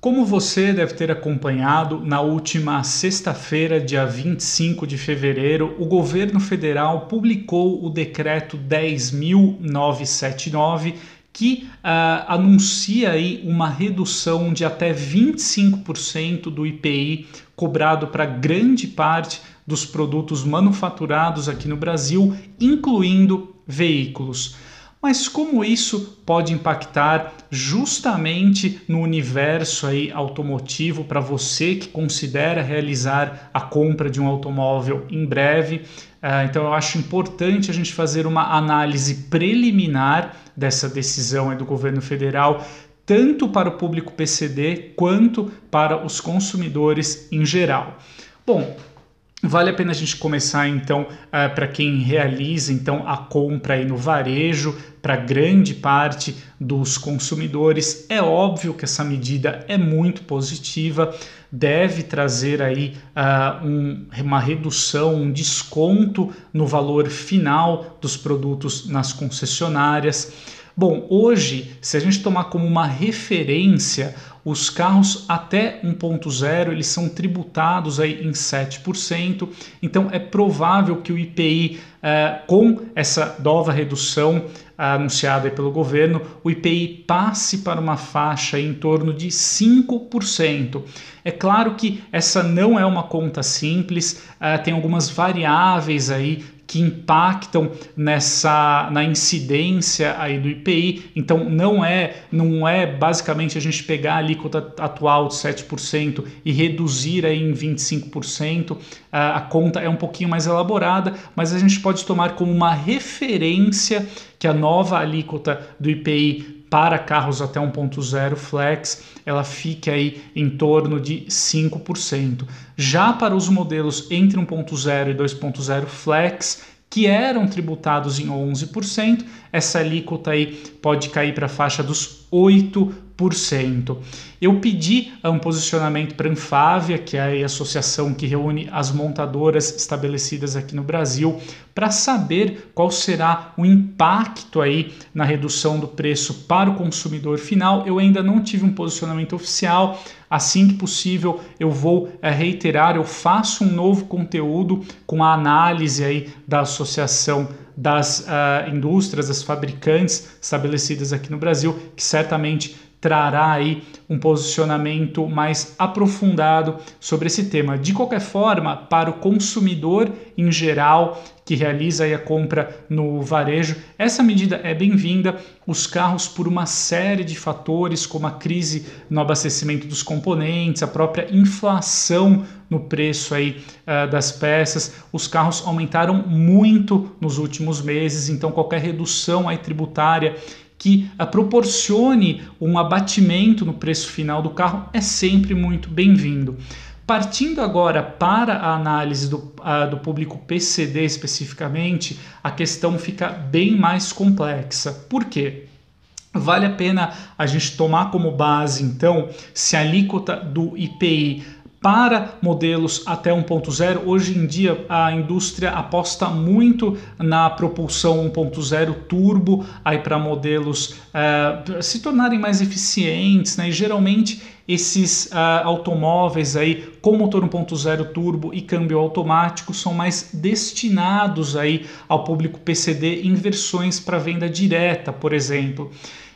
Como você deve ter acompanhado, na última sexta-feira, dia 25 de fevereiro, o governo federal publicou o decreto 10.979 que uh, anuncia aí uma redução de até 25% do IPI cobrado para grande parte dos produtos manufaturados aqui no Brasil, incluindo veículos. Mas como isso pode impactar justamente no universo aí automotivo para você que considera realizar a compra de um automóvel em breve? Uh, então eu acho importante a gente fazer uma análise preliminar dessa decisão do governo federal, tanto para o público PCD quanto para os consumidores em geral. Bom, Vale a pena a gente começar então uh, para quem realiza então a compra aí no varejo para grande parte dos consumidores. É óbvio que essa medida é muito positiva, deve trazer aí uh, um, uma redução, um desconto no valor final dos produtos nas concessionárias. Bom, hoje, se a gente tomar como uma referência os carros até 1.0 eles são tributados aí em 7%, então é provável que o IPI eh, com essa nova redução anunciada pelo governo, o IPI passe para uma faixa em torno de 5%. É claro que essa não é uma conta simples, uh, tem algumas variáveis aí que impactam nessa na incidência aí do IPI. Então não é não é basicamente a gente pegar a alíquota atual de 7% e reduzir aí em 25%. A, a conta é um pouquinho mais elaborada, mas a gente pode tomar como uma referência que a nova alíquota do IPI para carros até 1.0 flex, ela fica aí em torno de 5%. Já para os modelos entre 1.0 e 2.0 flex, que eram tributados em 11%, essa alíquota aí pode cair para a faixa dos 8%. Eu pedi um posicionamento para a Anfávia, que é a associação que reúne as montadoras estabelecidas aqui no Brasil, para saber qual será o impacto aí na redução do preço para o consumidor final. Eu ainda não tive um posicionamento oficial. Assim que possível, eu vou é, reiterar, eu faço um novo conteúdo com a análise aí da associação das uh, indústrias, das fabricantes estabelecidas aqui no Brasil, que certamente trará aí um posicionamento mais aprofundado sobre esse tema. De qualquer forma, para o consumidor em geral que realiza a compra no varejo, essa medida é bem-vinda. Os carros, por uma série de fatores, como a crise no abastecimento dos componentes, a própria inflação no preço aí uh, das peças, os carros aumentaram muito nos últimos meses, então qualquer redução aí tributária que uh, proporcione um abatimento no preço final do carro é sempre muito bem-vindo. Partindo agora para a análise do, do público PCD especificamente, a questão fica bem mais complexa. Por quê? Vale a pena a gente tomar como base, então, se a alíquota do IPI para modelos até 1.0. Hoje em dia a indústria aposta muito na propulsão 1.0 turbo aí para modelos uh, se tornarem mais eficientes, né? E geralmente esses uh, automóveis aí com motor 1.0 turbo e câmbio automático são mais destinados aí ao público PCD em versões para venda direta, por exemplo.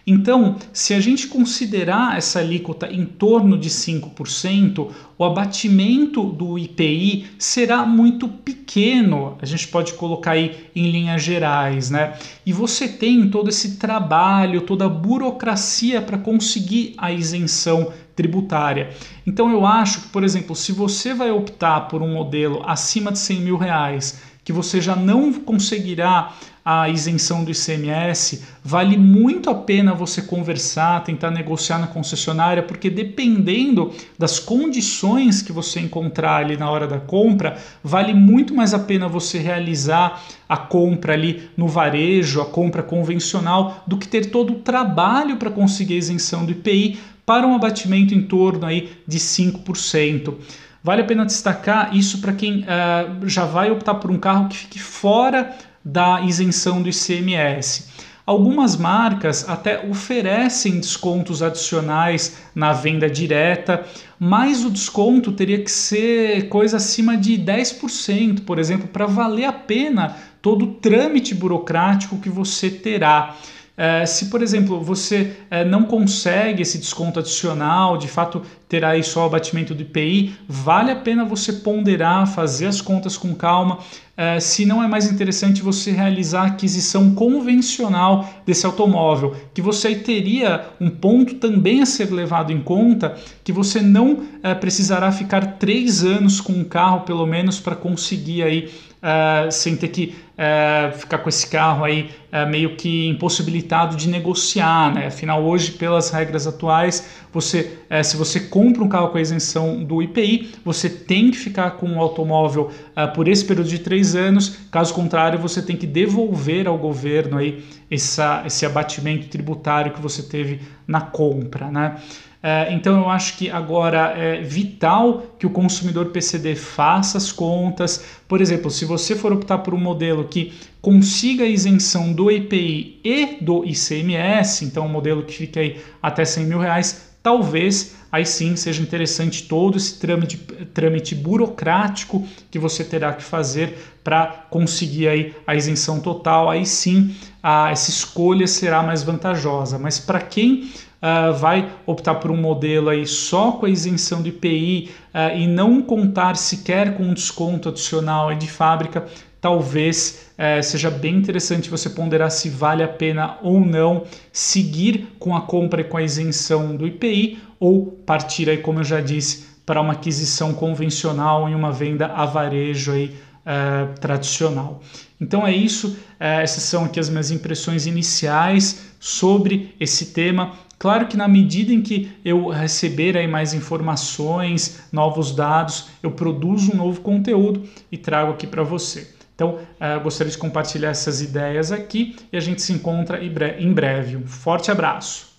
Então, se a gente considerar essa alíquota em torno de 5%, o abatimento do IPI será muito pequeno. A gente pode colocar aí em linhas gerais, né? E você tem todo esse trabalho, toda a burocracia para conseguir a isenção tributária. Então eu acho que, por exemplo, se você vai optar por um modelo acima de 100 mil reais, que você já não conseguirá a isenção do ICMS, vale muito a pena você conversar, tentar negociar na concessionária, porque dependendo das condições que você encontrar ali na hora da compra, vale muito mais a pena você realizar a compra ali no varejo, a compra convencional, do que ter todo o trabalho para conseguir a isenção do IPI para um abatimento em torno aí de 5%. Vale a pena destacar isso para quem uh, já vai optar por um carro que fique fora da isenção do ICMS. Algumas marcas até oferecem descontos adicionais na venda direta, mas o desconto teria que ser coisa acima de 10%, por exemplo, para valer a pena todo o trâmite burocrático que você terá. É, se, por exemplo, você é, não consegue esse desconto adicional, de fato terá aí só o abatimento do IPI, vale a pena você ponderar, fazer as contas com calma. É, se não é mais interessante você realizar a aquisição convencional desse automóvel, que você teria um ponto também a ser levado em conta, que você não é, precisará ficar três anos com um carro, pelo menos, para conseguir aí uh, sem ter que uh, ficar com esse carro aí uh, meio que impossibilitado de negociar, né? Afinal, hoje, pelas regras atuais, você, se você compra um carro com a isenção do IPI, você tem que ficar com o automóvel por esse período de três anos. Caso contrário, você tem que devolver ao governo aí essa, esse abatimento tributário que você teve na compra, né? É, então eu acho que agora é vital que o consumidor PCD faça as contas. Por exemplo, se você for optar por um modelo que consiga a isenção do IPI e do ICMS, então um modelo que fique aí até 100 mil reais, talvez aí sim seja interessante todo esse trâmite, trâmite burocrático que você terá que fazer para conseguir aí a isenção total. Aí sim a, essa escolha será mais vantajosa. Mas para quem uh, vai optar por um modelo aí só com a isenção do IPI uh, e não contar sequer com um desconto adicional de fábrica, talvez uh, seja bem interessante você ponderar se vale a pena ou não seguir com a compra e com a isenção do IPI ou partir aí, como eu já disse, para uma aquisição convencional em uma venda a varejo aí, uh, tradicional. Então é isso, uh, essas são aqui as minhas impressões iniciais sobre esse tema. Claro que na medida em que eu receber aí mais informações, novos dados, eu produzo um novo conteúdo e trago aqui para você. Então, uh, gostaria de compartilhar essas ideias aqui e a gente se encontra em breve. Um forte abraço!